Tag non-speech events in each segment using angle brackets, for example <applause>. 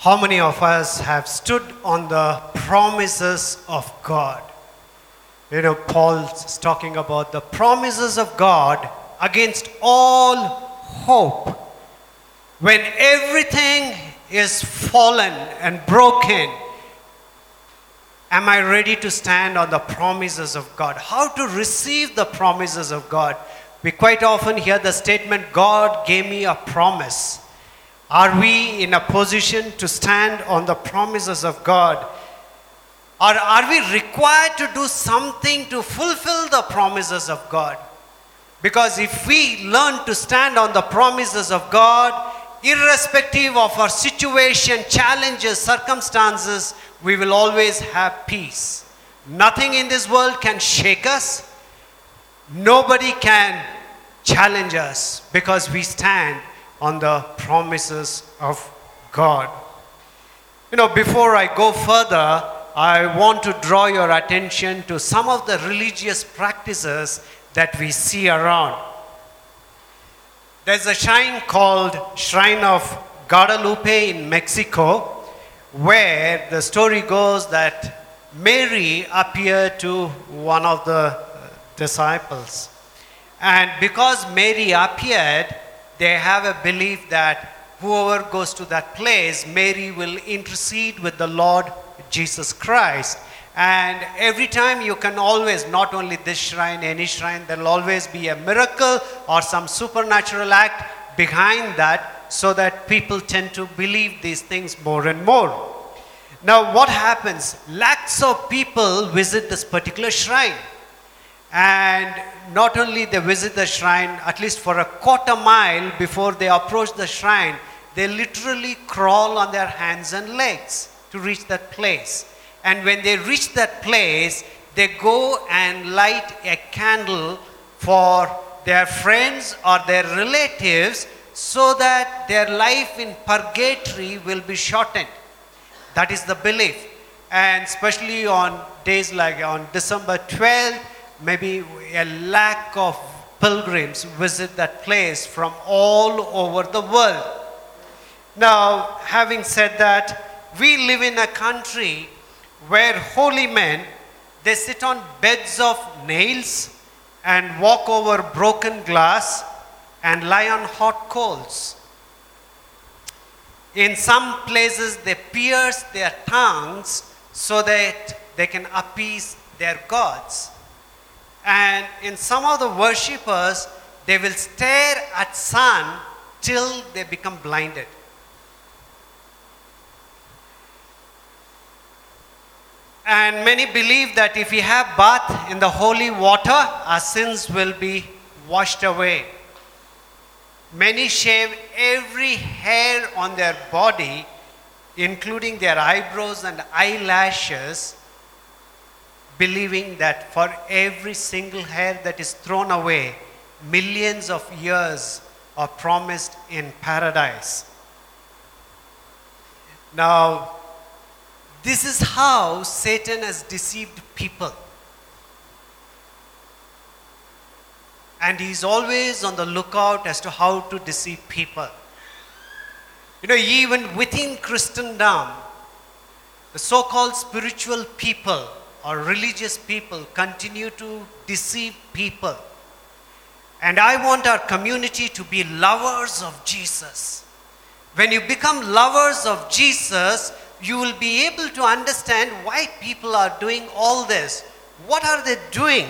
How many of us have stood on the promises of God? You know, Paul's talking about the promises of God against all hope. When everything is fallen and broken, am I ready to stand on the promises of God? How to receive the promises of God? We quite often hear the statement, God gave me a promise. Are we in a position to stand on the promises of God? Or are we required to do something to fulfill the promises of God? Because if we learn to stand on the promises of God, irrespective of our situation, challenges, circumstances, we will always have peace. Nothing in this world can shake us. Nobody can challenge us because we stand on the promises of God. You know, before I go further, I want to draw your attention to some of the religious practices that we see around. There's a shrine called Shrine of Guadalupe in Mexico, where the story goes that Mary appeared to one of the disciples. And because Mary appeared, they have a belief that whoever goes to that place, Mary will intercede with the Lord Jesus Christ. And every time you can always, not only this shrine, any shrine, there will always be a miracle or some supernatural act behind that so that people tend to believe these things more and more. Now, what happens? Lakhs of people visit this particular shrine. And not only they visit the shrine, at least for a quarter mile before they approach the shrine, they literally crawl on their hands and legs to reach that place. And when they reach that place, they go and light a candle for their friends or their relatives so that their life in purgatory will be shortened. That is the belief. And especially on days like on December 12th, maybe a lakh of pilgrims visit that place from all over the world. Now, having said that, we live in a country where holy men they sit on beds of nails and walk over broken glass and lie on hot coals. In some places, they pierce their tongues so that they can appease their gods. And in some of the worshippers, they will stare at sun till they become blinded. And many believe that if we have bath in the holy water, our sins will be washed away. Many shave every hair on their body, including their eyebrows and eyelashes, believing that for every single hair that is thrown away, millions of years are promised in paradise. Now, this is how Satan has deceived people. And he's always on the lookout as to how to deceive people. You know, even within Christendom, the so called spiritual people or religious people continue to deceive people. And I want our community to be lovers of Jesus. When you become lovers of Jesus, you will be able to understand why people are doing all this. What are they doing?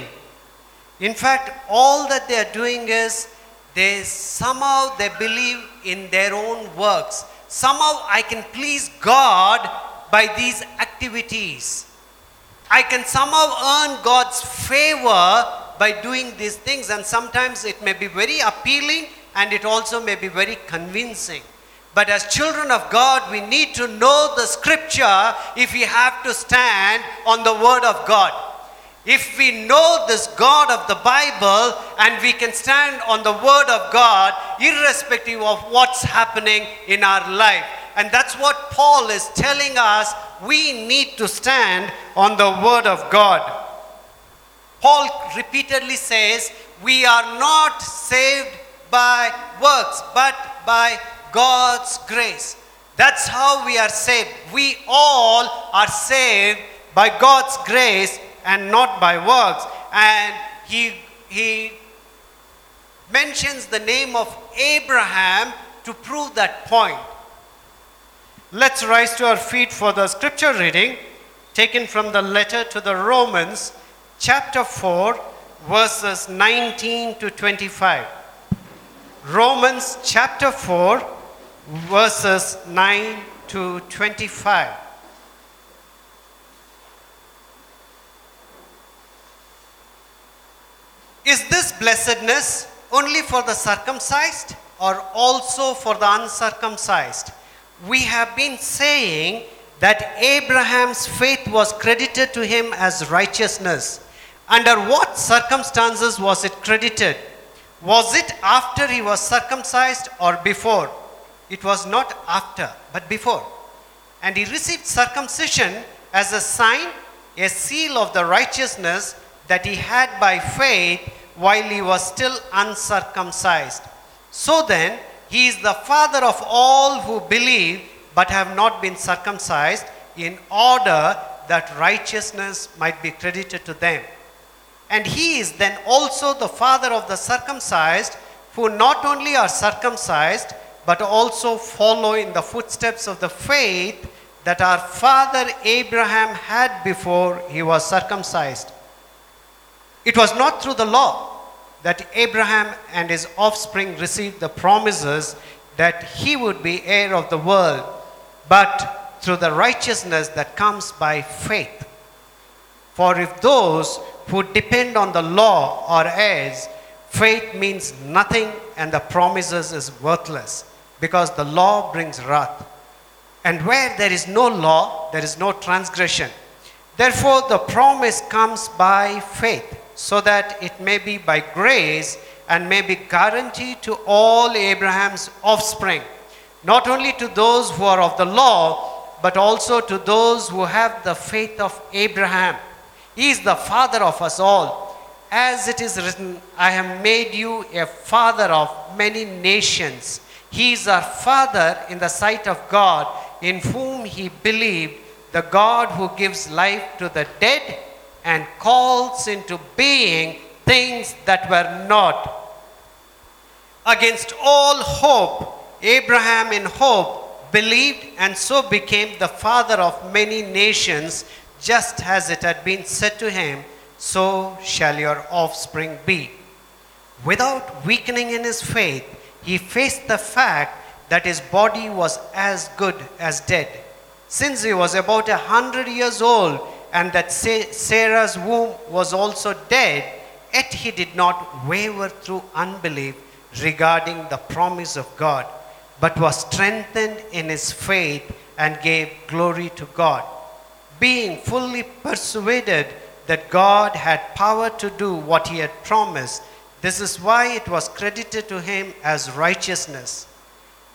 In fact, all that they are doing is they somehow they believe in their own works. Somehow I can please God by these activities. I can somehow earn God's favor by doing these things, and sometimes it may be very appealing and it also may be very convincing. But as children of God, we need to know the scripture if we have to stand on the word of God. If we know this God of the Bible and we can stand on the word of God, irrespective of what's happening in our life. And that's what Paul is telling us. We need to stand on the word of God. Paul repeatedly says, We are not saved by works, but by God's grace. That's how we are saved. We all are saved by God's grace and not by works. And he, he mentions the name of Abraham to prove that point. Let's rise to our feet for the scripture reading taken from the letter to the Romans, chapter 4, verses 19 to 25. Romans chapter 4, verses 9 to 25. Is this blessedness only for the circumcised or also for the uncircumcised? We have been saying that Abraham's faith was credited to him as righteousness. Under what circumstances was it credited? Was it after he was circumcised or before? It was not after, but before. And he received circumcision as a sign, a seal of the righteousness that he had by faith while he was still uncircumcised. So then, he is the father of all who believe but have not been circumcised, in order that righteousness might be credited to them. And he is then also the father of the circumcised, who not only are circumcised, but also follow in the footsteps of the faith that our father Abraham had before he was circumcised. It was not through the law that Abraham and his offspring received the promises that he would be heir of the world, but through the righteousness that comes by faith. For if those who depend on the law are heirs, faith means nothing and the promises is worthless, because the law brings wrath. And where there is no law, there is no transgression. Therefore, the promise comes by faith so that it may be by grace and may be guaranteed to all Abraham's offspring, not only to those who are of the law, but also to those who have the faith of Abraham. He is the father of us all. As it is written, I have made you a father of many nations. He is our father in the sight of God, in whom he believed, the God who gives life to the dead and calls into being things that were not. Against all hope, Abraham in hope believed and so became the father of many nations, just as it had been said to him, So shall your offspring be. Without weakening in his faith, he faced the fact that his body was as good as dead. Since he was about a hundred years old, and that Sarah's womb was also dead, yet he did not waver through unbelief regarding the promise of God, but was strengthened in his faith and gave glory to God, being fully persuaded that God had power to do what he had promised. This is why it was credited to him as righteousness.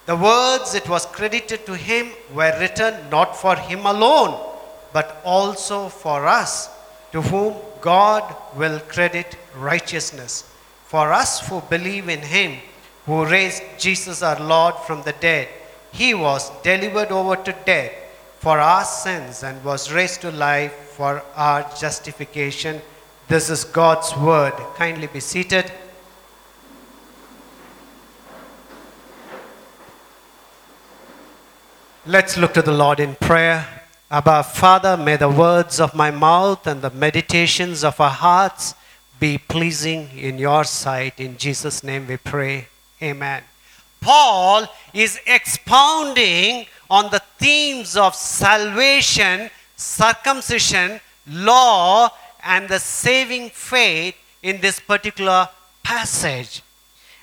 The words it was credited to him were written not for him alone but also for us, to whom God will credit righteousness. For us who believe in Him, who raised Jesus our Lord from the dead, He was delivered over to death for our sins and was raised to life for our justification. This is God's word. Kindly be seated. Let's look to the Lord in prayer. Abba, Father, may the words of my mouth and the meditations of our hearts be pleasing in your sight. In Jesus' name we pray. Amen. Paul is expounding on the themes of salvation, circumcision, law, and the saving faith in this particular passage.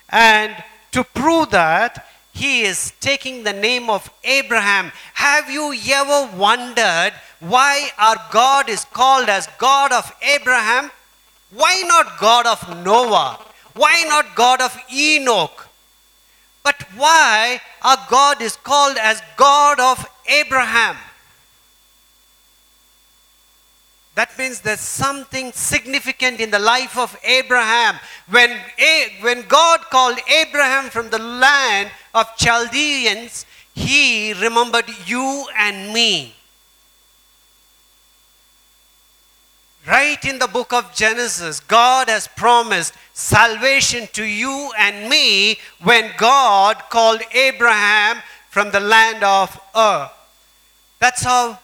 And to prove that, he is taking the name of Abraham. Have you ever wondered why our God is called as God of Abraham? Why not God of Noah? Why not God of Enoch? But why our God is called as God of Abraham? That means there's something significant in the life of Abraham. When, when God called Abraham from the land of Chaldeans, He remembered you and me. Right in the book of Genesis, God has promised salvation to you and me when God called Abraham from the land of Ur. That's how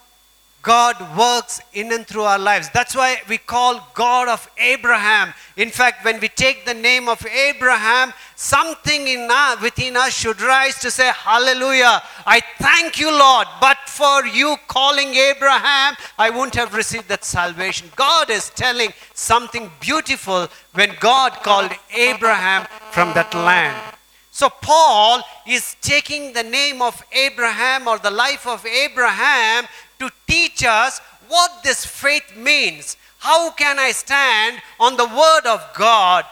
God works in and through our lives. That's why we call God of Abraham. In fact, when we take the name of Abraham, something in us, within us should rise to say, Hallelujah. I thank you, Lord. But for you calling Abraham, I wouldn't have received that salvation. God is telling something beautiful when God called Abraham from that land. So, Paul is taking the name of Abraham or the life of Abraham to teach us what this faith means. How can I stand on the word of God?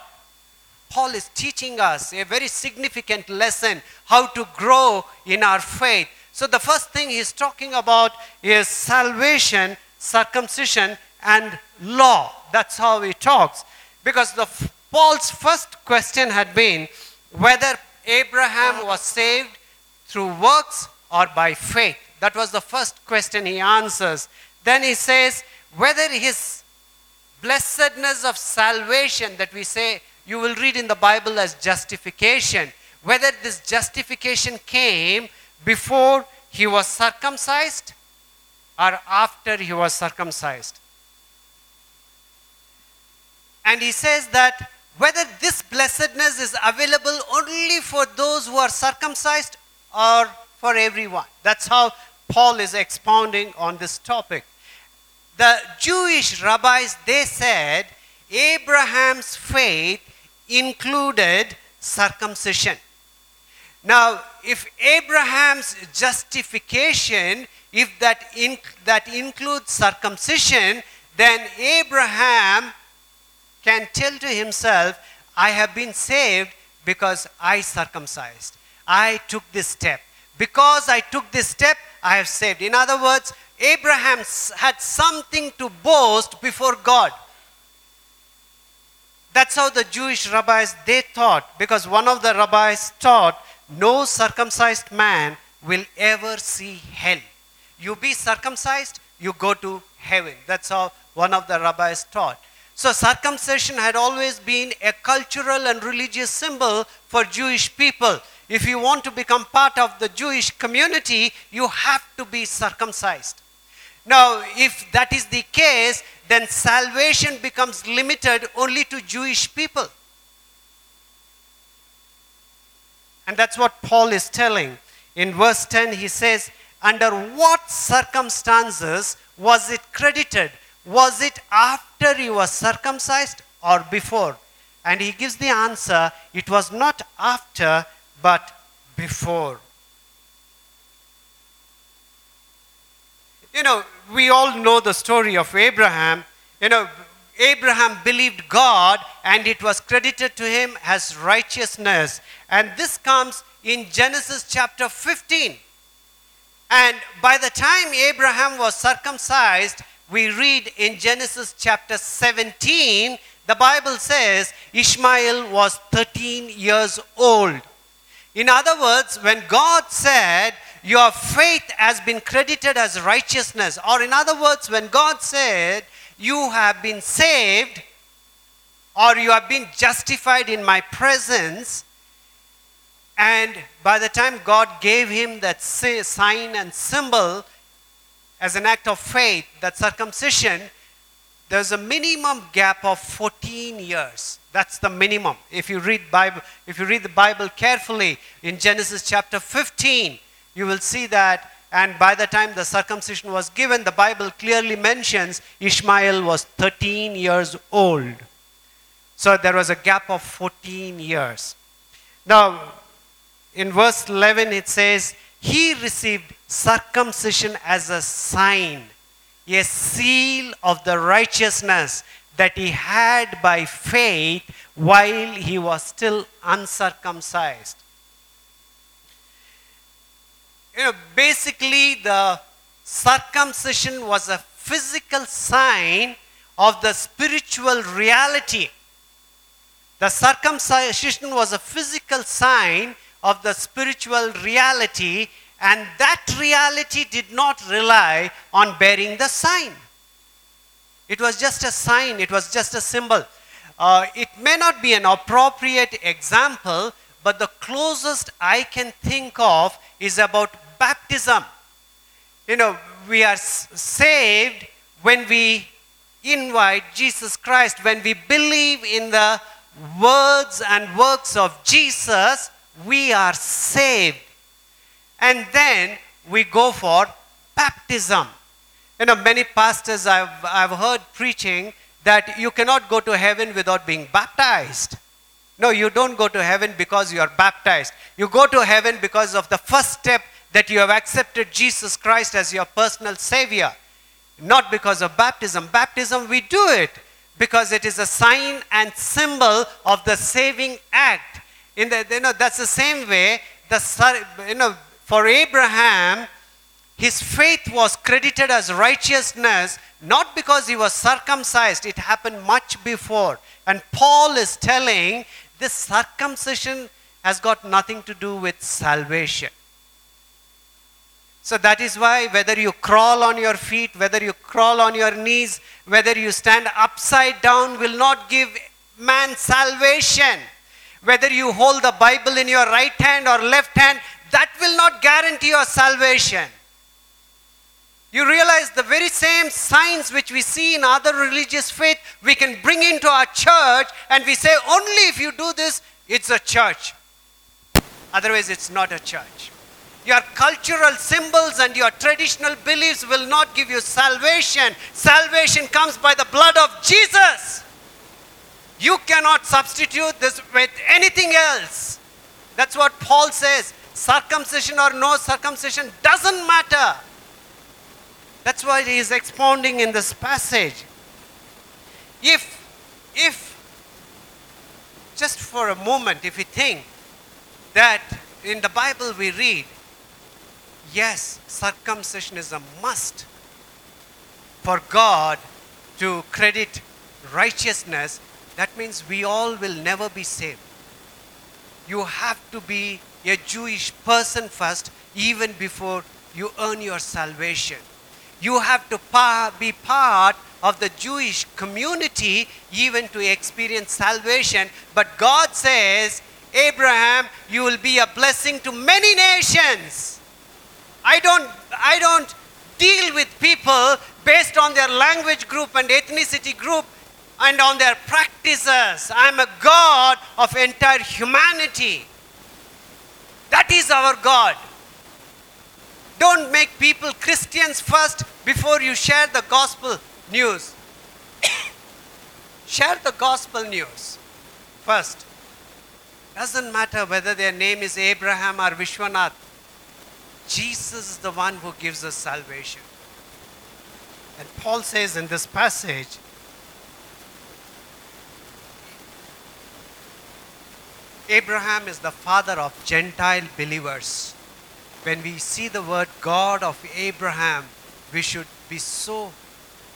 Paul is teaching us a very significant lesson how to grow in our faith. So, the first thing he's talking about is salvation, circumcision, and law. That's how he talks. Because the, Paul's first question had been whether Abraham was saved through works or by faith. That was the first question he answers. Then he says whether his blessedness of salvation that we say you will read in the Bible as justification, whether this justification came before he was circumcised or after he was circumcised. And he says that whether this blessedness is available only for those who are circumcised or for everyone. That's how Paul is expounding on this topic. The Jewish rabbis they said Abraham's faith included circumcision. Now, if Abraham's justification, if that, that includes circumcision, then Abraham can tell to himself, I have been saved because I circumcised. I took this step. Because I took this step, I have saved. In other words, Abraham had something to boast before God. That's how the Jewish rabbis they thought because one of the rabbis taught no circumcised man will ever see hell. You be circumcised, you go to heaven. That's how one of the rabbis taught. So, circumcision had always been a cultural and religious symbol for Jewish people. If you want to become part of the Jewish community, you have to be circumcised. Now, if that is the case, then salvation becomes limited only to Jewish people. And that's what Paul is telling. In verse 10, he says, Under what circumstances was it credited was it after he was circumcised or before? And he gives the answer it was not after, but before. You know, we all know the story of Abraham. You know, Abraham believed God and it was credited to him as righteousness. And this comes in Genesis chapter 15. And by the time Abraham was circumcised, we read in Genesis chapter 17, the Bible says Ishmael was 13 years old. In other words, when God said, Your faith has been credited as righteousness, or in other words, when God said, You have been saved, or you have been justified in my presence, and by the time God gave him that sign and symbol, as an act of faith, that circumcision, there's a minimum gap of 14 years. That's the minimum. If you read Bible, if you read the Bible carefully in Genesis chapter 15, you will see that and by the time the circumcision was given, the Bible clearly mentions Ishmael was 13 years old. So there was a gap of 14 years. Now, in verse 11, it says, He received circumcision as a sign, a seal of the righteousness that he had by faith while he was still uncircumcised. You know, basically, the circumcision was a physical sign of the spiritual reality. The circumcision was a physical sign of the spiritual reality And that reality did not rely on bearing the sign. It was just a sign, it was just a symbol. Uh, it may not be an appropriate example, but the closest I can think of is about baptism. You know, we are saved when we invite Jesus Christ, when we believe in the words and works of Jesus, we are saved. And then we go for baptism. You know, many pastors I've, I've heard preaching that you cannot go to heaven without being baptized. No, you don't go to heaven because you are baptized. You go to heaven because of the first step that you have accepted Jesus Christ as your personal Savior. Not because of baptism. Baptism, we do it because it is a sign and symbol of the saving act. In the, you know, that's the same way, the, you know, for Abraham, his faith was credited as righteousness not because he was circumcised, it happened much before. And Paul is telling this circumcision has got nothing to do with salvation. So that is why whether you crawl on your feet, whether you crawl on your knees, whether you stand upside down will not give man salvation. Whether you hold the Bible in your right hand or left hand, that will not guarantee your salvation. You realize the very same signs which we see in other religious faith, we can bring into our church and we say, only if you do this, it's a church. Otherwise, it's not a church. Your cultural symbols and your traditional beliefs will not give you salvation. Salvation comes by the blood of Jesus. You cannot substitute this with anything else. That's what Paul says. Circumcision or no circumcision doesn't matter. That's why he is expounding in this passage. If, if, just for a moment, if we think that in the Bible we read, yes, circumcision is a must for God to credit righteousness, that means we all will never be saved. You have to be a Jewish person first, even before you earn your salvation. You have to be part of the Jewish community even to experience salvation. But God says, Abraham, you will be a blessing to many nations. I don't, I don't deal with people based on their language group and ethnicity group and on their practices. I'm a God of entire humanity. That is our God. Don't make people Christians first before you share the gospel news. <coughs> share the gospel news first. Doesn't matter whether their name is Abraham or Vishwanath. Jesus is the one who gives us salvation. And Paul says in this passage, Abraham is the father of Gentile believers. When we see the word God of Abraham, we should be so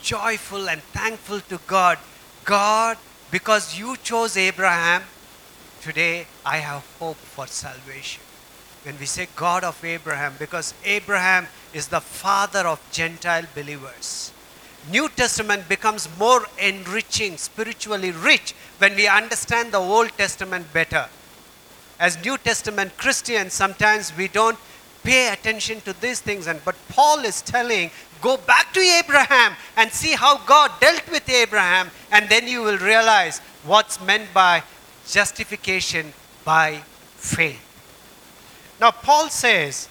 joyful and thankful to God. God, because you chose Abraham, today I have hope for salvation. When we say God of Abraham, because Abraham is the father of Gentile believers. New Testament becomes more enriching, spiritually rich, when we understand the Old Testament better. As New Testament Christians, sometimes we don't pay attention to these things, and but Paul is telling, go back to Abraham and see how God dealt with Abraham, and then you will realize what's meant by justification by faith. Now, Paul says,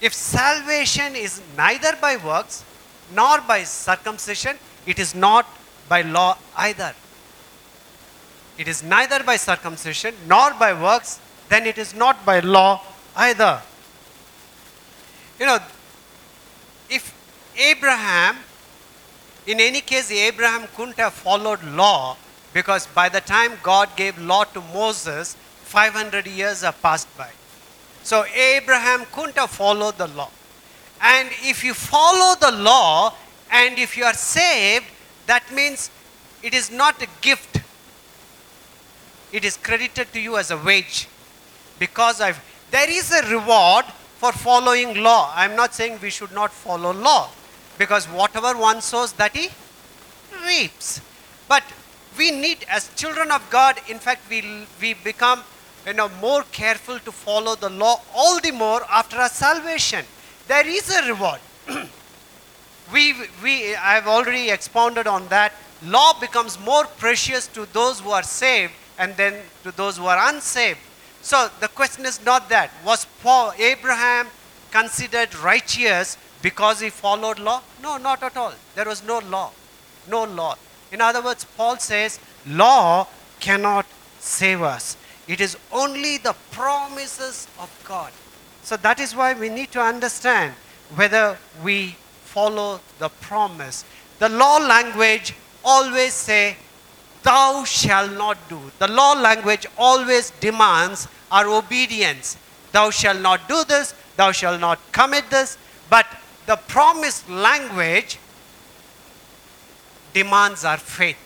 if salvation is neither by works nor by circumcision, it is not by law either. It is neither by circumcision nor by works, then it is not by law either. You know, if Abraham, in any case, Abraham couldn't have followed law because by the time God gave law to Moses, 500 years have passed by. So Abraham couldn't have followed the law. And if you follow the law and if you are saved, that means it is not a gift. It is credited to you as a wage. Because I've, there is a reward for following law. I'm not saying we should not follow law because whatever one sows, that he reaps. But we need, as children of God, in fact, we, we become you know, more careful to follow the law all the more after our salvation. There is a reward. <clears throat> we, we, I've already expounded on that. Law becomes more precious to those who are saved and then to those who are unsaved. So the question is not that. Was Paul, Abraham considered righteous because he followed law? No, not at all. There was no law. No law. In other words, Paul says, law cannot save us. It is only the promises of God. So that is why we need to understand whether we follow the promise. The law language always say, thou shall not do. The law language always demands our obedience. Thou shall not do this, thou shall not commit this. But the promise language demands our faith.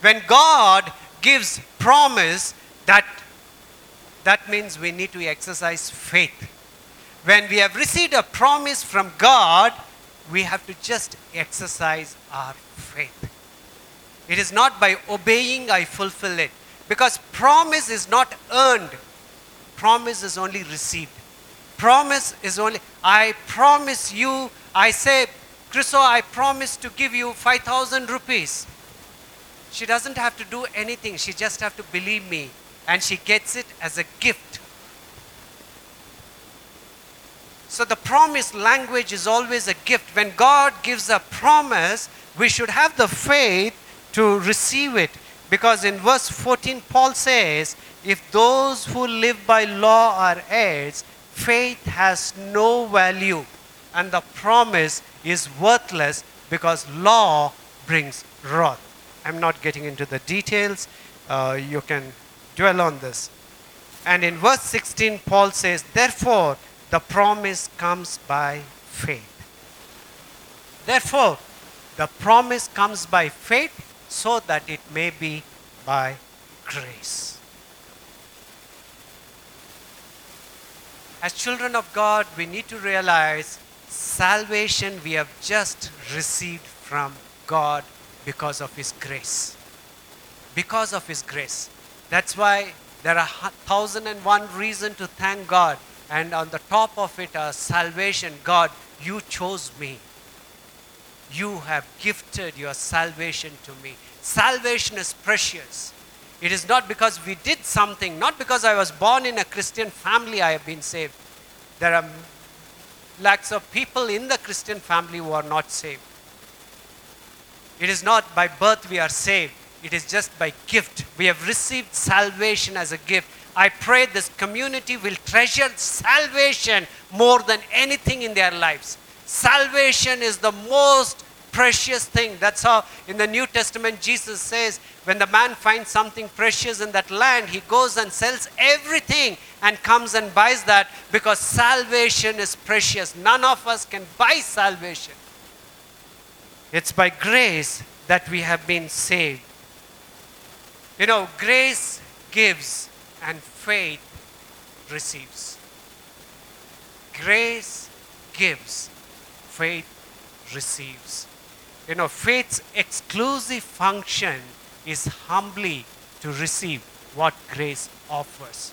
When God gives promise, that, that means we need to exercise faith. When we have received a promise from God, we have to just exercise our faith. It is not by obeying I fulfill it. Because promise is not earned, promise is only received. Promise is only, I promise you, I say, Chriso, I promise to give you 5,000 rupees. She doesn't have to do anything, she just have to believe me. And she gets it as a gift. So the promise language is always a gift. When God gives a promise, we should have the faith to receive it. Because in verse 14, Paul says, If those who live by law are heirs, faith has no value, and the promise is worthless because law brings wrath. I'm not getting into the details. Uh, you can dwell on this. And in verse 16, Paul says, Therefore, the promise comes by faith. Therefore, the promise comes by faith so that it may be by grace. As children of God, we need to realize salvation we have just received from God because of His grace. Because of His grace. That's why there are thousand and one reason to thank God. And on the top of it, our salvation. God, you chose me. You have gifted your salvation to me. Salvation is precious. It is not because we did something, not because I was born in a Christian family, I have been saved. There are lakhs of people in the Christian family who are not saved. It is not by birth we are saved, it is just by gift. We have received salvation as a gift. I pray this community will treasure salvation more than anything in their lives. Salvation is the most precious thing. That's how in the New Testament Jesus says, when the man finds something precious in that land, he goes and sells everything and comes and buys that because salvation is precious. None of us can buy salvation. It's by grace that we have been saved. You know, grace gives and faith receives. Grace gives, faith receives. You know, faith's exclusive function is humbly to receive what grace offers.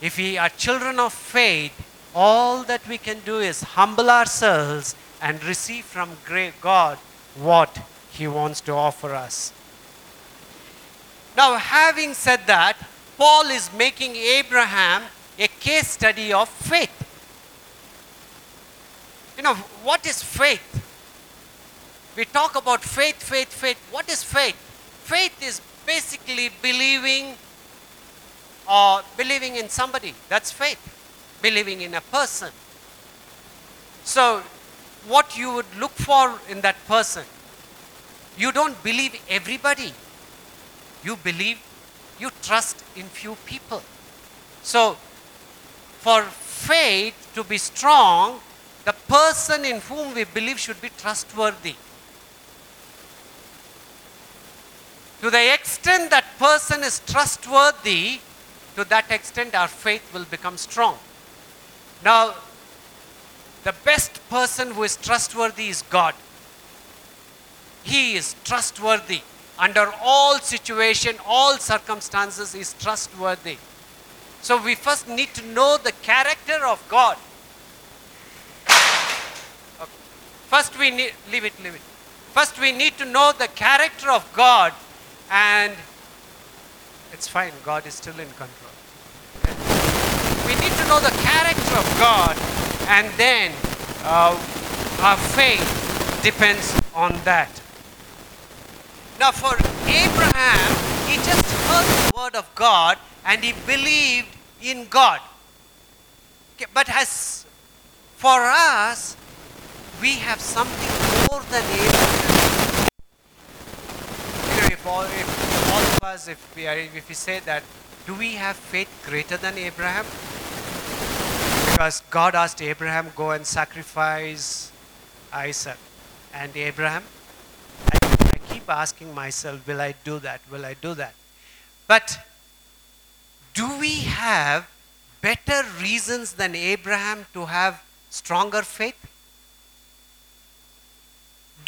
If we are children of faith, all that we can do is humble ourselves and receive from great God what He wants to offer us. Now, having said that, Paul is making Abraham a case study of faith. You know, what is faith? We talk about faith, faith, faith. What is faith? Faith is basically believing or believing in somebody. That's faith. Believing in a person. So, what you would look for in that person, you don't believe everybody. You believe, you trust in few people. So, for faith to be strong, the person in whom we believe should be trustworthy. To the extent that person is trustworthy, to that extent our faith will become strong. Now, the best person who is trustworthy is God. He is trustworthy. Under all situation, all circumstances, is trustworthy. So we first need to know the character of God. Okay. First we need, leave it, leave it. First we need to know the character of God and it's fine, God is still in control. We need to know the character of God and then uh, our faith depends on that. Now, for Abraham, he just heard the word of God and he believed in God. Okay, but as for us, we have something more than know, if all, if all of us, if we, are, if we say that, do we have faith greater than Abraham? Because God asked Abraham, go and sacrifice Isaac. And Abraham, I, I keep asking myself, will I do that? Will I do that? But do we have better reasons than Abraham to have stronger faith?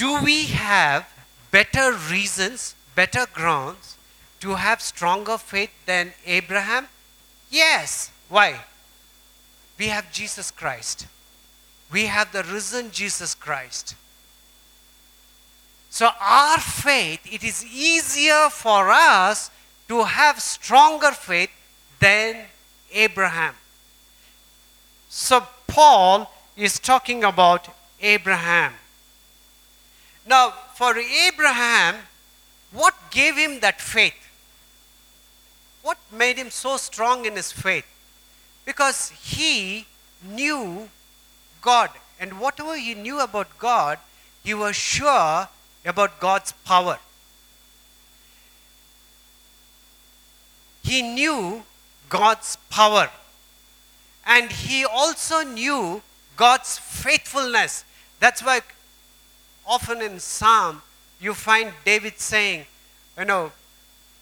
Do we have better reasons, better grounds to have stronger faith than Abraham? Yes. Why? We have Jesus Christ. We have the risen Jesus Christ. So, our faith, it is easier for us to have stronger faith than Abraham. So, Paul is talking about Abraham. Now, for Abraham, what gave him that faith? What made him so strong in his faith? Because he knew God. And whatever he knew about God, he was sure about God's power. He knew God's power. And he also knew God's faithfulness. That's why often in Psalm you find David saying, you know,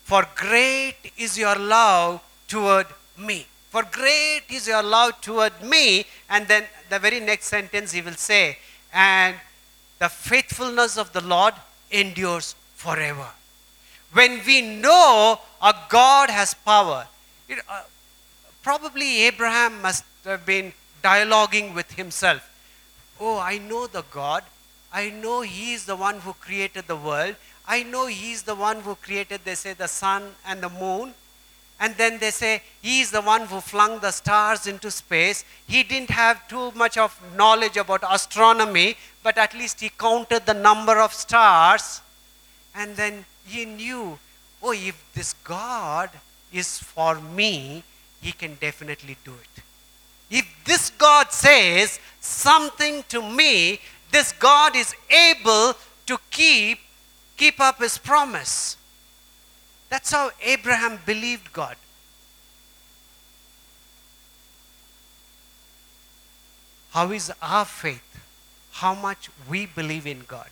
for great is your love toward me. For great is your love toward me. And then the very next sentence he will say, and the faithfulness of the Lord endures forever. When we know a God has power, it, uh, probably Abraham must have been dialoguing with himself. Oh, I know the God. I know He is the one who created the world. I know He is the one who created, they say, the sun and the moon. And then they say, He is the one who flung the stars into space. He didn't have too much of knowledge about astronomy, but at least he counted the number of stars. And then he knew, oh, if this God is for me, he can definitely do it. If this God says something to me, this God is able to keep keep up his promise. That's how Abraham believed God. How is our faith? How much we believe in God.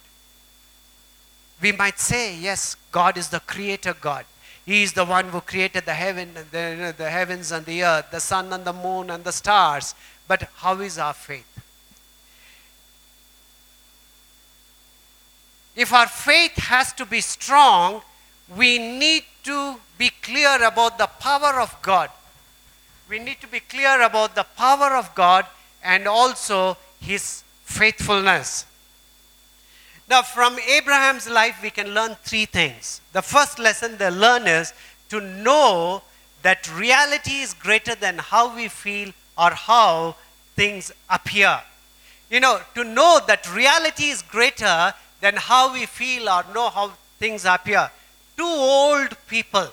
We might say, yes, God is the creator God. He is the one who created the heaven the, the heavens and the earth, the sun and the moon and the stars. But how is our faith? If our faith has to be strong, we need to be clear about the power of God. We need to be clear about the power of God and also his faithfulness. Now, from Abraham's life, we can learn three things. The first lesson they learn is to know that reality is greater than how we feel or how things appear. You know, to know that reality is greater than how we feel or know how things appear. Two old people.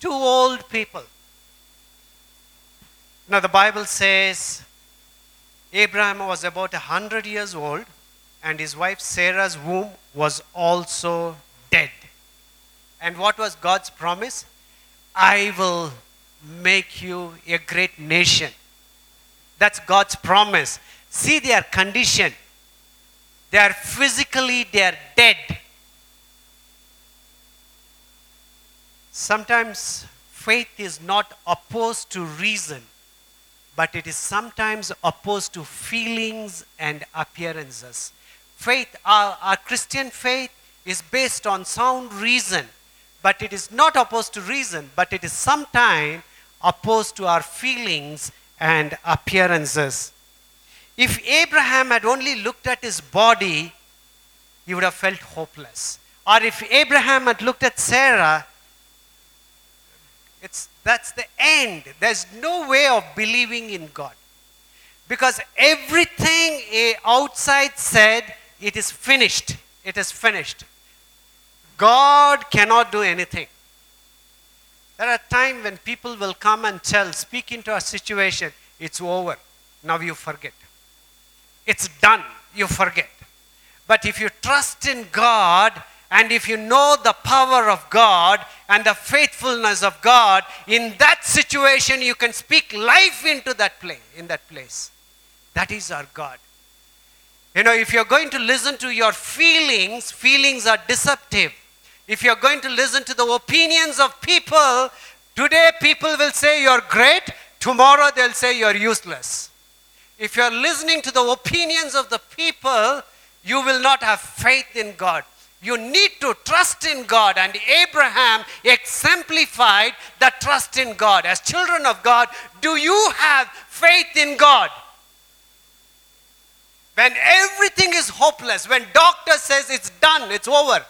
Two old people. Now, the Bible says Abraham was about a hundred years old, and his wife Sarah's womb was also dead. And what was God's promise? I will make you a great nation. That's God's promise. See their condition. They are physically they are dead. Sometimes faith is not opposed to reason, but it is sometimes opposed to feelings and appearances. Faith, our, our Christian faith, is based on sound reason, but it is not opposed to reason, but it is sometimes opposed to our feelings and appearances. If Abraham had only looked at his body, he would have felt hopeless. Or if Abraham had looked at Sarah, it's, that's the end. There's no way of believing in God. Because everything eh, outside said, it is finished. It is finished. God cannot do anything. There are times when people will come and tell, speak into a situation, it's over. Now you forget. It's done. You forget. But if you trust in God and if you know the power of God and the faithfulness of God, in that situation you can speak life into that place, in that place. That is our God. You know, if you're going to listen to your feelings, feelings are deceptive. If you're going to listen to the opinions of people, today people will say you're great, tomorrow they'll say you're useless. If you're listening to the opinions of the people, you will not have faith in God. You need to trust in God, and Abraham exemplified the trust in God. As children of God, do you have faith in God? When everything is hopeless, when doctor says it's done, it's over,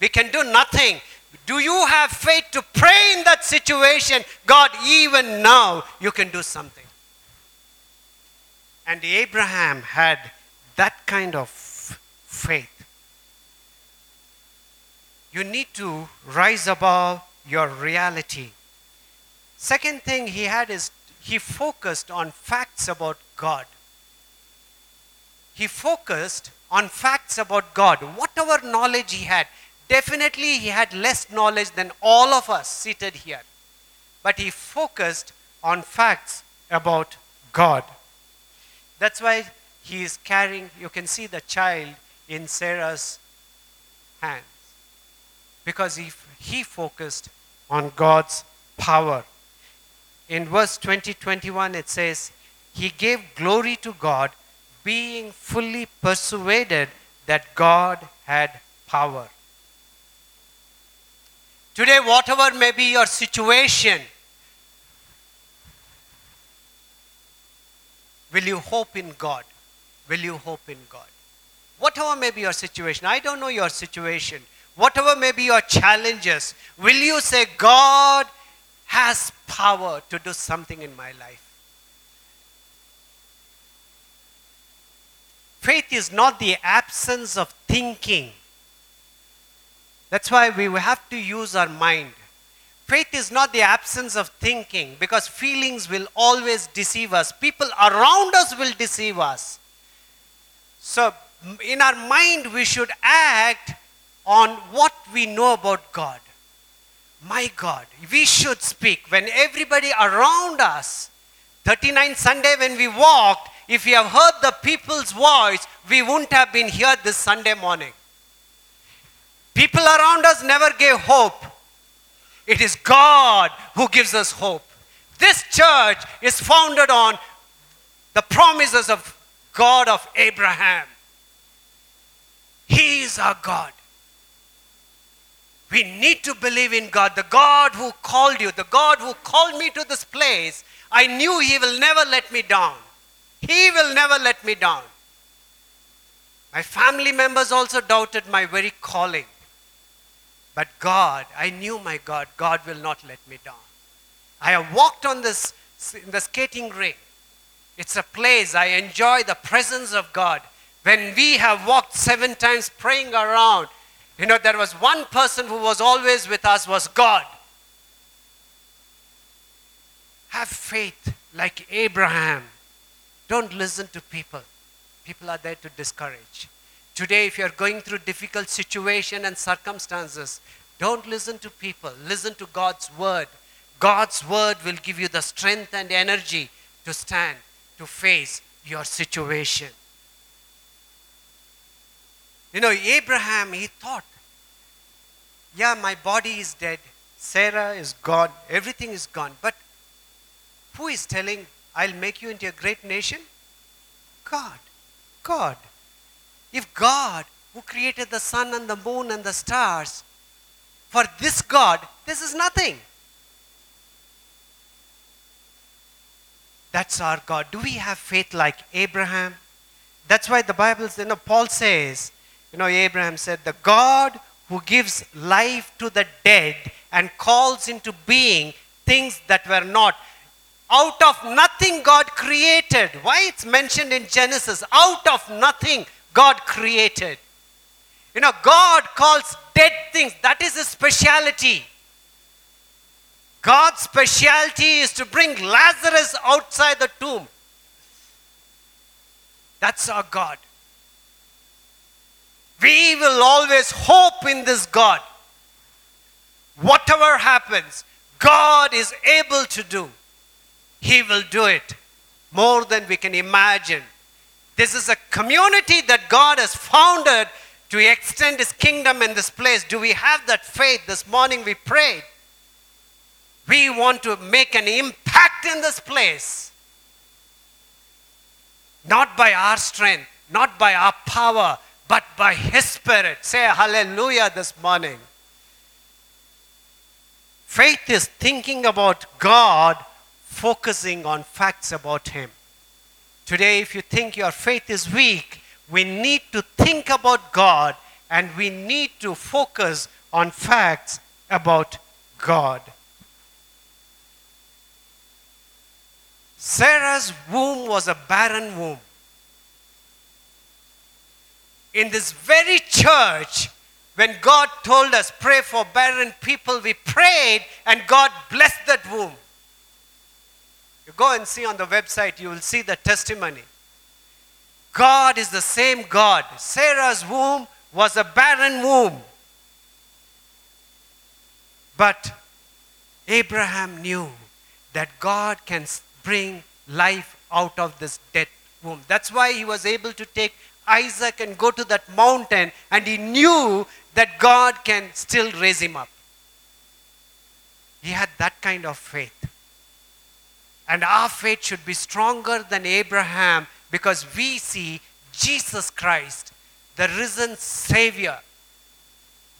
we can do nothing. Do you have faith to pray in that situation? God, even now, you can do something. And Abraham had that kind of faith. You need to rise above your reality. Second thing he had is he focused on facts about God. He focused on facts about God. Whatever knowledge he had, definitely he had less knowledge than all of us seated here. But he focused on facts about God. That's why he is carrying, you can see the child in Sarah's hands. Because he, he focused on God's power. In verse 20 21, it says, He gave glory to God, being fully persuaded that God had power. Today, whatever may be your situation, will you hope in God? Will you hope in God? Whatever may be your situation, I don't know your situation, whatever may be your challenges, will you say, God has power to do something in my life? Faith is not the absence of thinking. That's why we have to use our mind. Faith is not the absence of thinking because feelings will always deceive us. People around us will deceive us. So, in our mind, we should act on what we know about God. My God, we should speak. When everybody around us, 39 Sunday when we walked, if we have heard the people's voice, we wouldn't have been here this Sunday morning. People around us never gave hope. It is God who gives us hope. This church is founded on the promises of God of Abraham. He is our God. We need to believe in God, the God who called you, the God who called me to this place. I knew He will never let me down. He will never let me down. My family members also doubted my very calling. But God, I knew my God, God will not let me down. I have walked on this in the skating rink. It's a place I enjoy the presence of God. When we have walked seven times praying around, you know, there was one person who was always with us was God. Have faith like Abraham. Don't listen to people. People are there to discourage. Today, if you're going through difficult situation and circumstances, don't listen to people. Listen to God's word. God's word will give you the strength and energy to stand, to face your situation. You know, Abraham, he thought, yeah, my body is dead. Sarah is gone. Everything is gone. But who is telling I'll make you into a great nation? God. God. If God, who created the sun and the moon and the stars, for this God, this is nothing. That's our God. Do we have faith like Abraham? That's why the Bible, you know, Paul says, you know, Abraham said, the God who gives life to the dead and calls into being things that were not. Out of nothing, God created. Why it's mentioned in Genesis? Out of nothing, God created. You know, God calls dead things. That is his speciality. God's specialty is to bring Lazarus outside the tomb. That's our God. We will always hope in this God. Whatever happens, God is able to do. He will do it more than we can imagine. This is a community that God has founded to extend His kingdom in this place. Do we have that faith? This morning we prayed. We want to make an impact in this place. Not by our strength, not by our power, but by His Spirit. Say hallelujah this morning. Faith is thinking about God, focusing on facts about Him. Today, if you think your faith is weak, we need to think about God and we need to focus on facts about God. Sarah's womb was a barren womb. In this very church, when God told us, pray for barren people, we prayed and God blessed that womb. You go and see on the website, you will see the testimony. God is the same God. Sarah's womb was a barren womb. But Abraham knew that God can bring life out of this dead womb. That's why he was able to take Isaac and go to that mountain, and he knew that God can still raise him up. He had that kind of faith. And our faith should be stronger than Abraham because we see Jesus Christ, the risen Savior.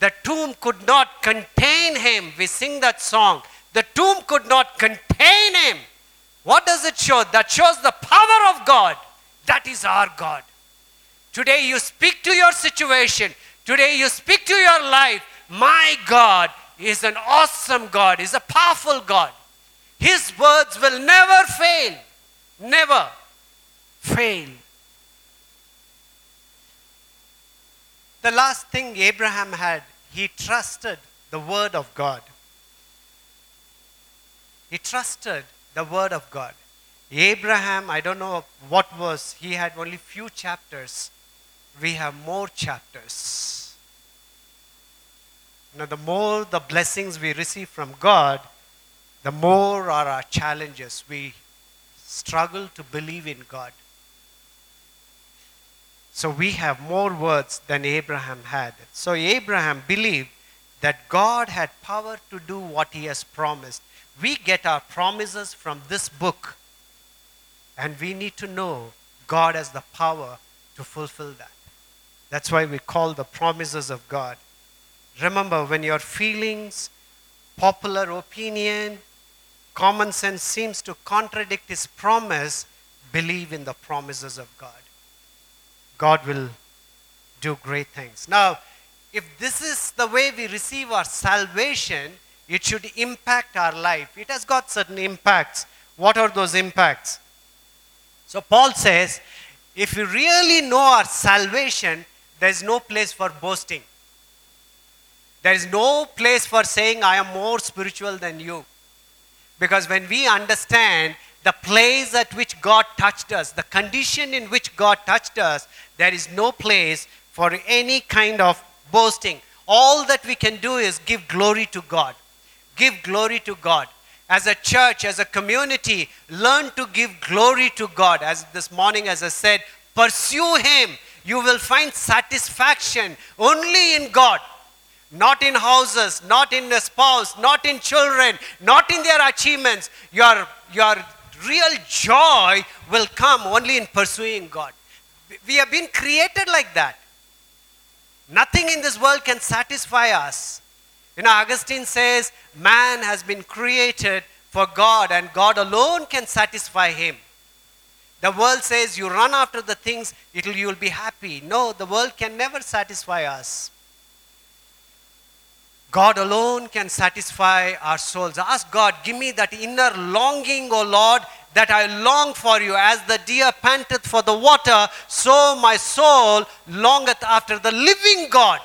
The tomb could not contain him. We sing that song. The tomb could not contain him. What does it show? That shows the power of God. That is our God. Today you speak to your situation. Today you speak to your life. My God is an awesome God, is a powerful God. His words will never fail. Never fail. The last thing Abraham had, he trusted the word of God. He trusted the word of God. Abraham, I don't know what was, he had only few chapters. We have more chapters. Know, the more the blessings we receive from God, the more are our challenges. We struggle to believe in God. So we have more words than Abraham had. So Abraham believed that God had power to do what he has promised. We get our promises from this book, and we need to know God has the power to fulfill that. That's why we call the promises of God. Remember, when your feelings, popular opinion, common sense seems to contradict his promise, believe in the promises of God. God will do great things. Now, if this is the way we receive our salvation, it should impact our life. It has got certain impacts. What are those impacts? So, Paul says, if we really know our salvation, there is no place for boasting. There is no place for saying, I am more spiritual than you. Because when we understand the place at which God touched us, the condition in which God touched us, there is no place for any kind of boasting. All that we can do is give glory to God. Give glory to God. As a church, as a community, learn to give glory to God. As this morning, as I said, pursue Him. You will find satisfaction only in God. Not in houses, not in a spouse, not in children, not in their achievements. Your, your real joy will come only in pursuing God. We have been created like that. Nothing in this world can satisfy us. You know, Augustine says, man has been created for God, and God alone can satisfy him. The world says you run after the things, it'll, you'll be happy. No, the world can never satisfy us. God alone can satisfy our souls. Ask God, give me that inner longing, O Lord, that I long for you. As the deer panteth for the water, so my soul longeth after the living God.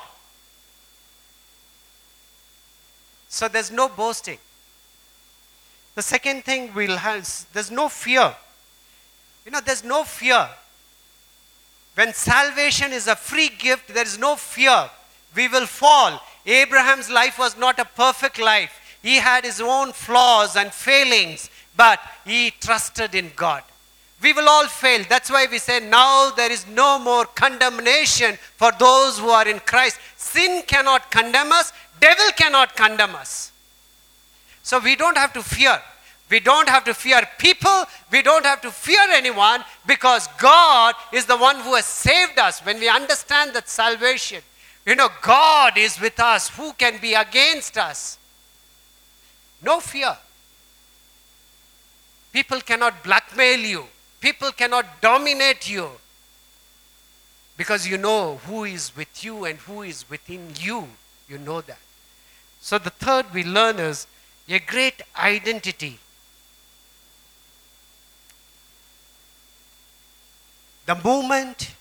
So there's no boasting. The second thing we'll have there's no fear. You know, there's no fear. When salvation is a free gift, there is no fear. We will fall. Abraham's life was not a perfect life. He had his own flaws and failings, but he trusted in God. We will all fail. That's why we say now there is no more condemnation for those who are in Christ. Sin cannot condemn us, devil cannot condemn us. So we don't have to fear. We don't have to fear people. We don't have to fear anyone because God is the one who has saved us. When we understand that salvation, you know, God is with us. Who can be against us? No fear. People cannot blackmail you, people cannot dominate you because you know who is with you and who is within you. You know that. So, the third we learn is a great identity. The moment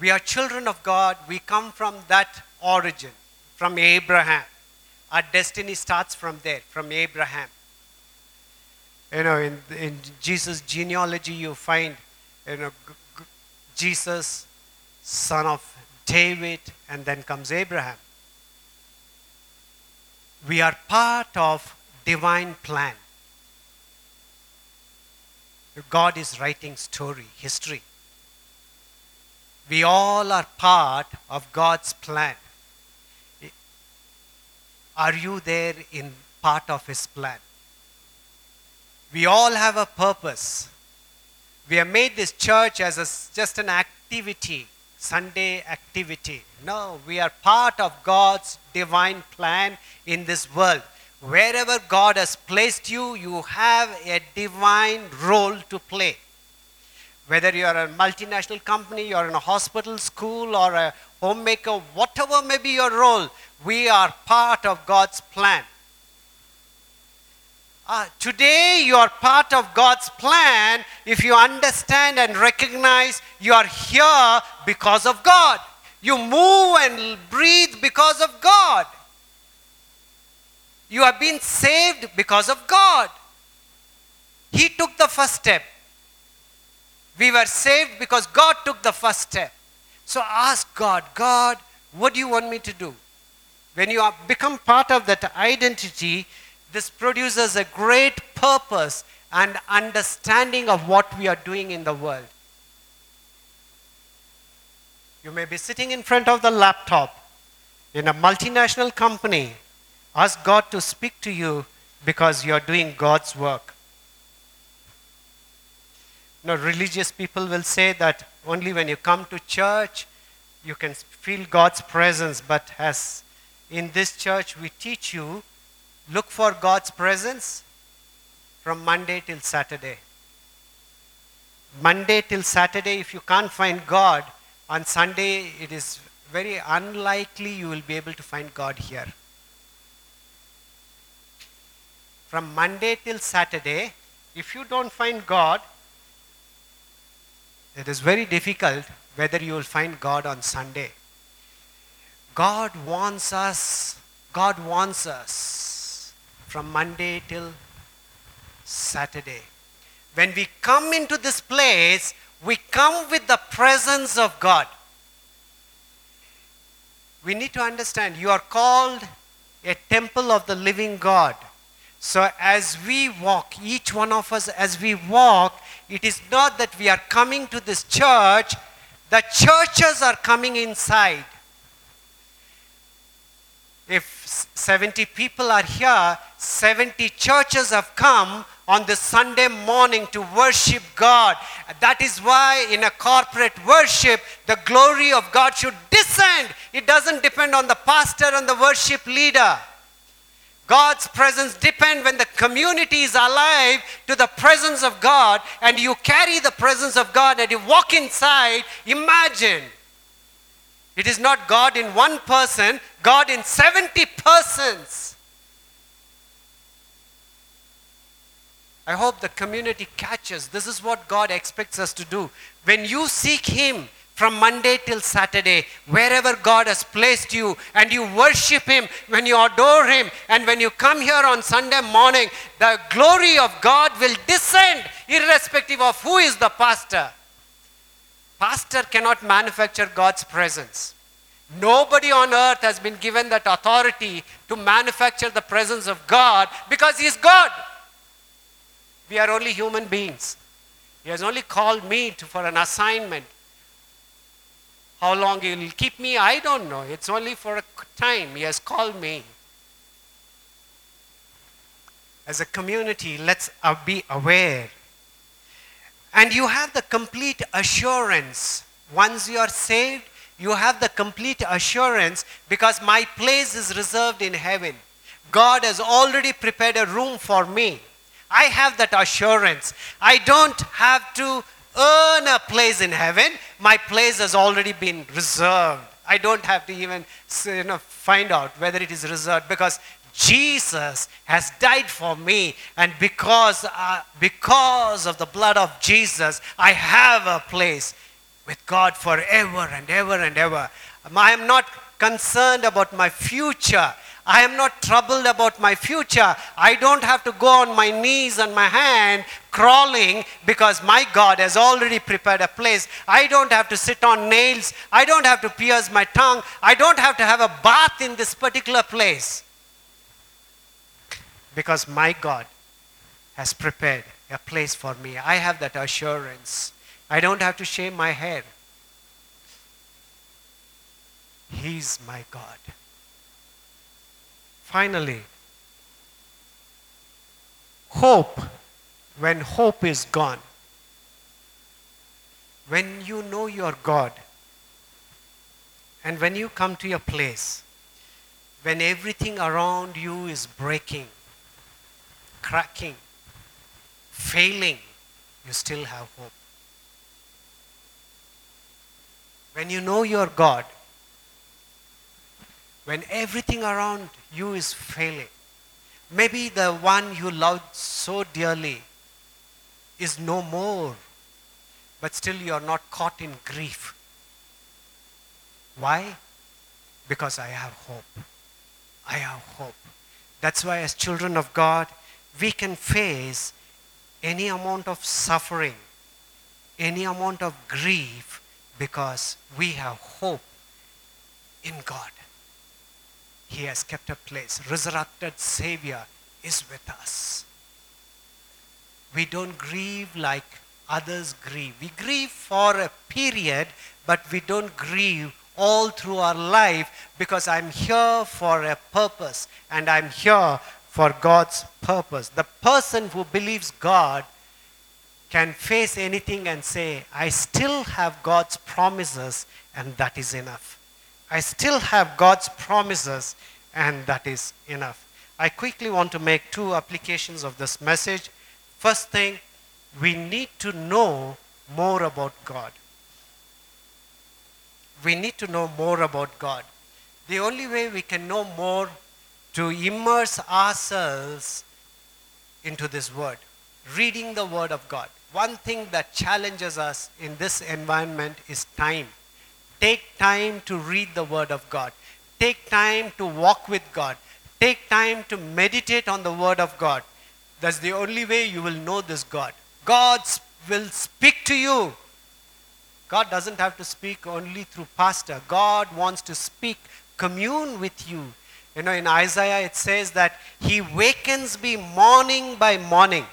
we are children of God, we come from that origin, from Abraham. Our destiny starts from there, from Abraham. You know, in, in Jesus' genealogy, you find, you know, Jesus, son of David, and then comes Abraham. We are part of divine plan. God is writing story, history. We all are part of God's plan. Are you there in part of His plan? We all have a purpose. We have made this church as a, just an activity, Sunday activity. No, we are part of God's divine plan in this world. Wherever God has placed you, you have a divine role to play. Whether you are a multinational company, you are in a hospital, school, or a homemaker, whatever may be your role, we are part of God's plan. Uh, today, you are part of God's plan if you understand and recognize you are here because of God. You move and breathe because of God. You have been saved because of God. He took the first step. We were saved because God took the first step. So ask God, God, what do you want me to do? When you become part of that identity, this produces a great purpose and understanding of what we are doing in the world. You may be sitting in front of the laptop in a multinational company Ask God to speak to you because you are doing God's work. Now, religious people will say that only when you come to church you can feel God's presence, but as in this church we teach you, look for God's presence from Monday till Saturday. Monday till Saturday, if you can't find God, on Sunday it is very unlikely you will be able to find God here. from Monday till Saturday, if you don't find God, it is very difficult whether you will find God on Sunday. God wants us, God wants us from Monday till Saturday. When we come into this place, we come with the presence of God. We need to understand you are called a temple of the living God. So, as we walk, each one of us, as we walk, it is not that we are coming to this church, the churches are coming inside. If 70 people are here, 70 churches have come on this Sunday morning to worship God. That is why in a corporate worship, the glory of God should descend. It doesn't depend on the pastor and the worship leader. God's presence depend when the community is alive to the presence of God and you carry the presence of God and you walk inside. Imagine. It is not God in one person, God in 70 persons. I hope the community catches. This is what God expects us to do. When you seek Him from Monday till Saturday, wherever God has placed you, and you worship Him, when you adore Him, and when you come here on Sunday morning, the glory of God will descend, irrespective of who is the pastor. Pastor cannot manufacture God's presence. Nobody on earth has been given that authority to manufacture the presence of God because He is God. We are only human beings. He has only called me to, for an assignment. How long He will keep me, I don't know. It's only for a time. He has called me. As a community, let's uh, be aware. And you have the complete assurance. Once you are saved, you have the complete assurance because my place is reserved in heaven. God has already prepared a room for me. I have that assurance. I don't have to earn a place in heaven. My place has already been reserved. I don't have to even you know, find out whether it is reserved because Jesus has died for me, and because, uh, because of the blood of Jesus, I have a place with God forever and ever and ever. I am not concerned about my future. I am not troubled about my future. I don't have to go on my knees and my hand crawling because my God has already prepared a place. I don't have to sit on nails. I don't have to pierce my tongue. I don't have to have a bath in this particular place because my God has prepared a place for me. I have that assurance. I don't have to shave my hair. He's my God. Finally, hope when hope is gone. When you know your God, and when you come to your place, when everything around you is breaking, cracking, failing, you still have hope. When you know your God, when everything around you is failing. Maybe the one you loved so dearly is no more, but still you are not caught in grief. Why? Because I have hope. I have hope. That's why, as children of God, we can face any amount of suffering, any amount of grief, because we have hope in God. He has kept a place. Resurrected Savior is with us. We don't grieve like others grieve. We grieve for a period, but we don't grieve all through our life because I'm here for a purpose and I'm here for God's purpose. The person who believes God can face anything and say, I still have God's promises, and that is enough. I still have God's promises, and that is enough. I quickly want to make two applications of this message. First thing, we need to know more about God. We need to know more about God. The only way we can know more to immerse ourselves into this word, reading the word of God. One thing that challenges us in this environment is time. Take time to read the Word of God. Take time to walk with God. Take time to meditate on the Word of God. That's the only way you will know this God. God will speak to you. God doesn't have to speak only through pastor. God wants to speak, commune with you. You know, in Isaiah it says that He wakens me morning by morning.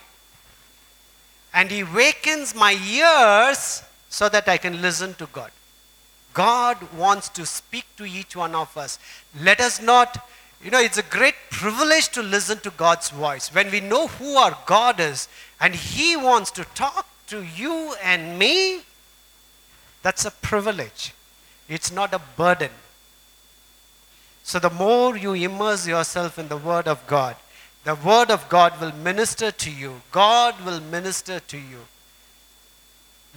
And He wakens my ears so that I can listen to God. God wants to speak to each one of us. Let us not You know, it's a great privilege to listen to God's voice. When we know who our God is and He wants to talk to you and me, that's a privilege. It's not a burden. So, the more you immerse yourself in the Word of God, the Word of God will minister to you. God will minister to you.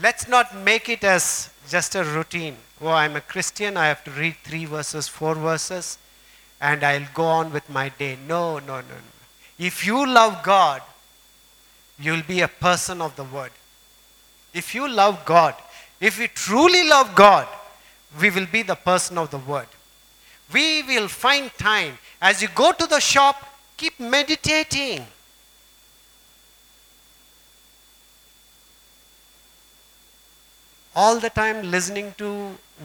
Let's not make it as just a routine. Oh, I'm a Christian, I have to read three verses, four verses, and I'll go on with my day. No, no, no, no. If you love God, you'll be a person of the Word. If you love God, if we truly love God, we will be the person of the Word. We will find time. As you go to the shop, keep meditating. all the time listening to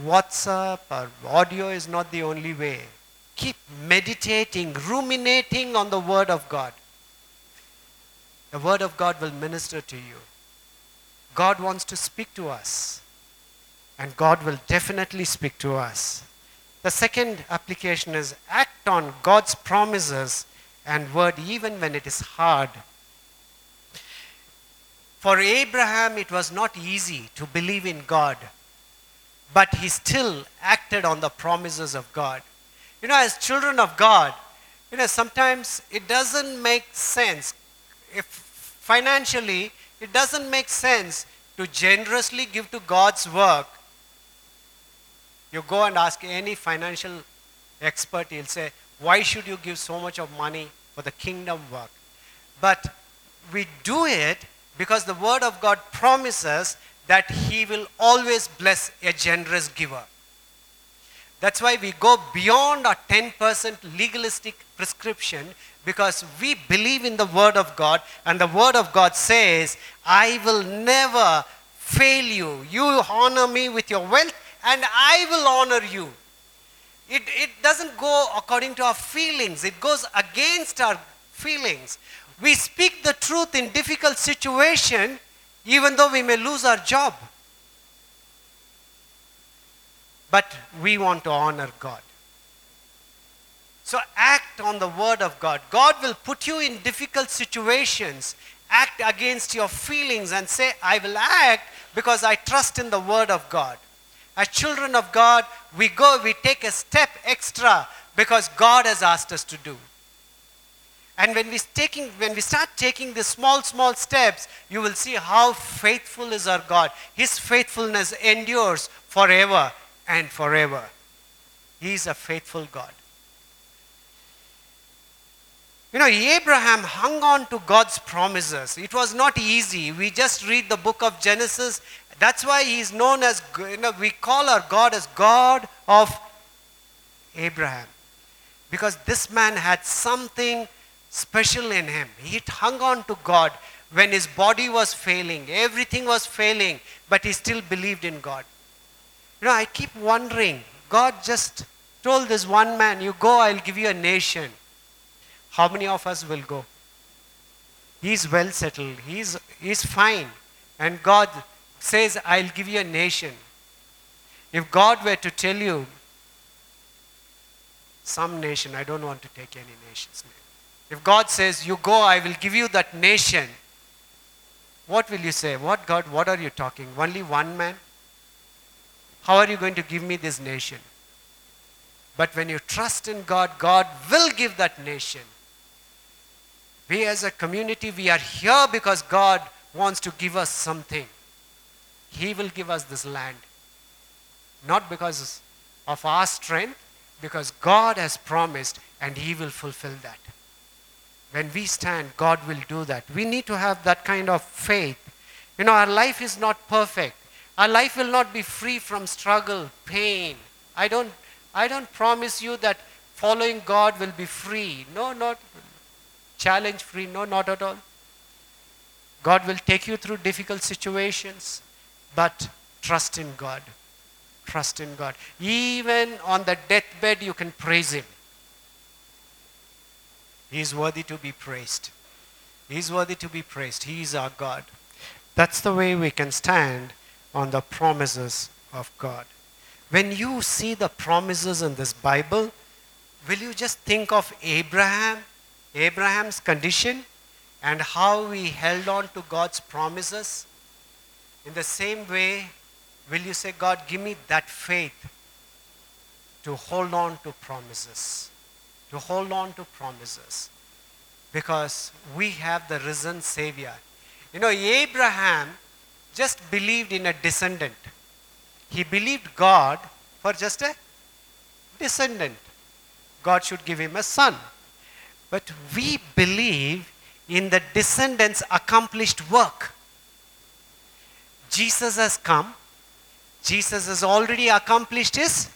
WhatsApp or audio is not the only way. Keep meditating, ruminating on the Word of God. The Word of God will minister to you. God wants to speak to us, and God will definitely speak to us. The second application is act on God's promises and word even when it is hard. For Abraham, it was not easy to believe in God, but he still acted on the promises of God. You know, as children of God, you know, sometimes it doesn't make sense. If financially, it doesn't make sense to generously give to God's work. You go and ask any financial expert, he'll say, Why should you give so much of money for the kingdom work? But we do it because the Word of God promises that He will always bless a generous giver. That's why we go beyond our 10% legalistic prescription because we believe in the Word of God, and the Word of God says, I will never fail you. You honor me with your wealth, and I will honor you. It, it doesn't go according to our feelings, it goes against our feelings. We speak the truth in difficult situation even though we may lose our job. But we want to honor God. So act on the word of God. God will put you in difficult situations. Act against your feelings and say, I will act because I trust in the word of God. As children of God, we go, we take a step extra because God has asked us to do. And when we, taking, when we start taking the small, small steps, you will see how faithful is our God. His faithfulness endures forever and forever. He is a faithful God. You know, Abraham hung on to God's promises. It was not easy. We just read the book of Genesis. That's why he is known as, you know, we call our God as God of Abraham. Because this man had something special in him. He hung on to God when his body was failing, everything was failing, but he still believed in God. You know, I keep wondering, God just told this one man, You go, I'll give you a nation. How many of us will go? He's well settled, he's, he's fine. And God says, I'll give you a nation. If God were to tell you, some nation, I don't want to take any nation's name. If God says, You go, I will give you that nation, what will you say? What God, what are you talking? Only one man? How are you going to give me this nation? But when you trust in God, God will give that nation. We as a community, we are here because God wants to give us something. He will give us this land. Not because of our strength, because God has promised and He will fulfill that. When we stand, God will do that. We need to have that kind of faith. You know, our life is not perfect. Our life will not be free from struggle, pain. I don't, I don't promise you that following God will be free. No, not challenge free. No, not at all. God will take you through difficult situations, but trust in God. Trust in God. Even on the deathbed, you can praise Him. He is worthy to be praised. He is worthy to be praised. He is our God. That's the way we can stand on the promises of God. When you see the promises in this Bible, will you just think of Abraham, Abraham's condition, and how he held on to God's promises? In the same way, will you say, God, give me that faith to hold on to promises? To hold on to promises. Because we have the risen Savior. You know, Abraham just believed in a descendant. He believed God for just a descendant. God should give him a son. But we believe in the descendant's accomplished work. Jesus has come, Jesus has already accomplished his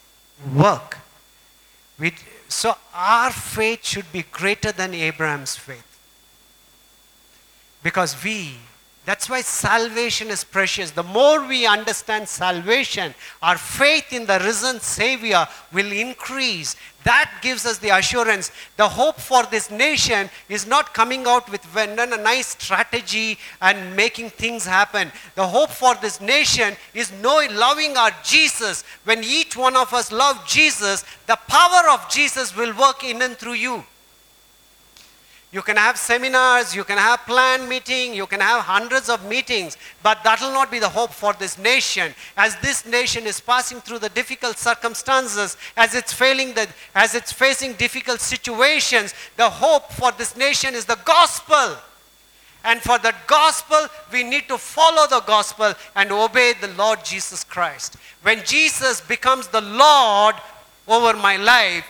work. We, so our faith should be greater than Abraham's faith. Because we that's why salvation is precious. The more we understand salvation, our faith in the risen Savior will increase. That gives us the assurance. The hope for this nation is not coming out with a nice strategy and making things happen. The hope for this nation is knowing, loving our Jesus. When each one of us love Jesus, the power of Jesus will work in and through you. You can have seminars, you can have plan meeting, you can have hundreds of meetings, but that will not be the hope for this nation. As this nation is passing through the difficult circumstances, as it's failing the, as it's facing difficult situations, the hope for this nation is the gospel. And for the gospel, we need to follow the gospel and obey the Lord Jesus Christ. When Jesus becomes the Lord over my life,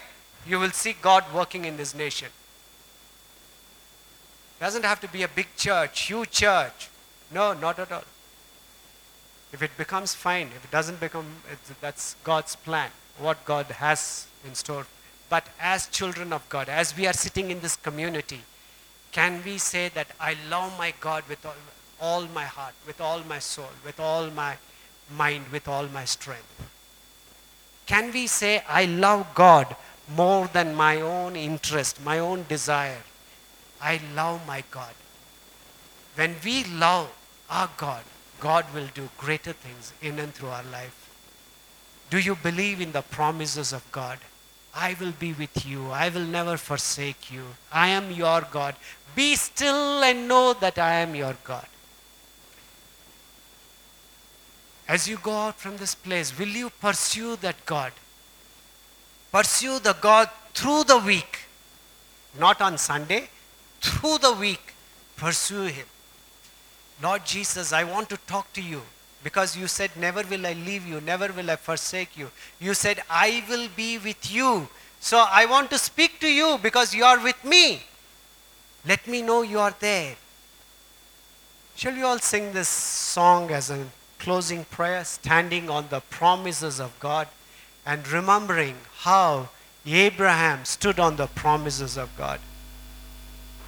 you will see God working in this nation. Doesn't have to be a big church, huge church. No, not at all. If it becomes fine, if it doesn't become, that's God's plan, what God has in store. But as children of God, as we are sitting in this community, can we say that I love my God with all, all my heart, with all my soul, with all my mind, with all my strength? Can we say I love God more than my own interest, my own desire? I love my God. When we love our God, God will do greater things in and through our life. Do you believe in the promises of God? I will be with you. I will never forsake you. I am your God. Be still and know that I am your God. As you go out from this place, will you pursue that God? Pursue the God through the week, not on Sunday, through the week, pursue Him. Lord Jesus, I want to talk to you because you said, Never will I leave you, never will I forsake you. You said, I will be with you. So I want to speak to you because you are with me. Let me know you are there. Shall we all sing this song as a closing prayer, standing on the promises of God and remembering how Abraham stood on the promises of God?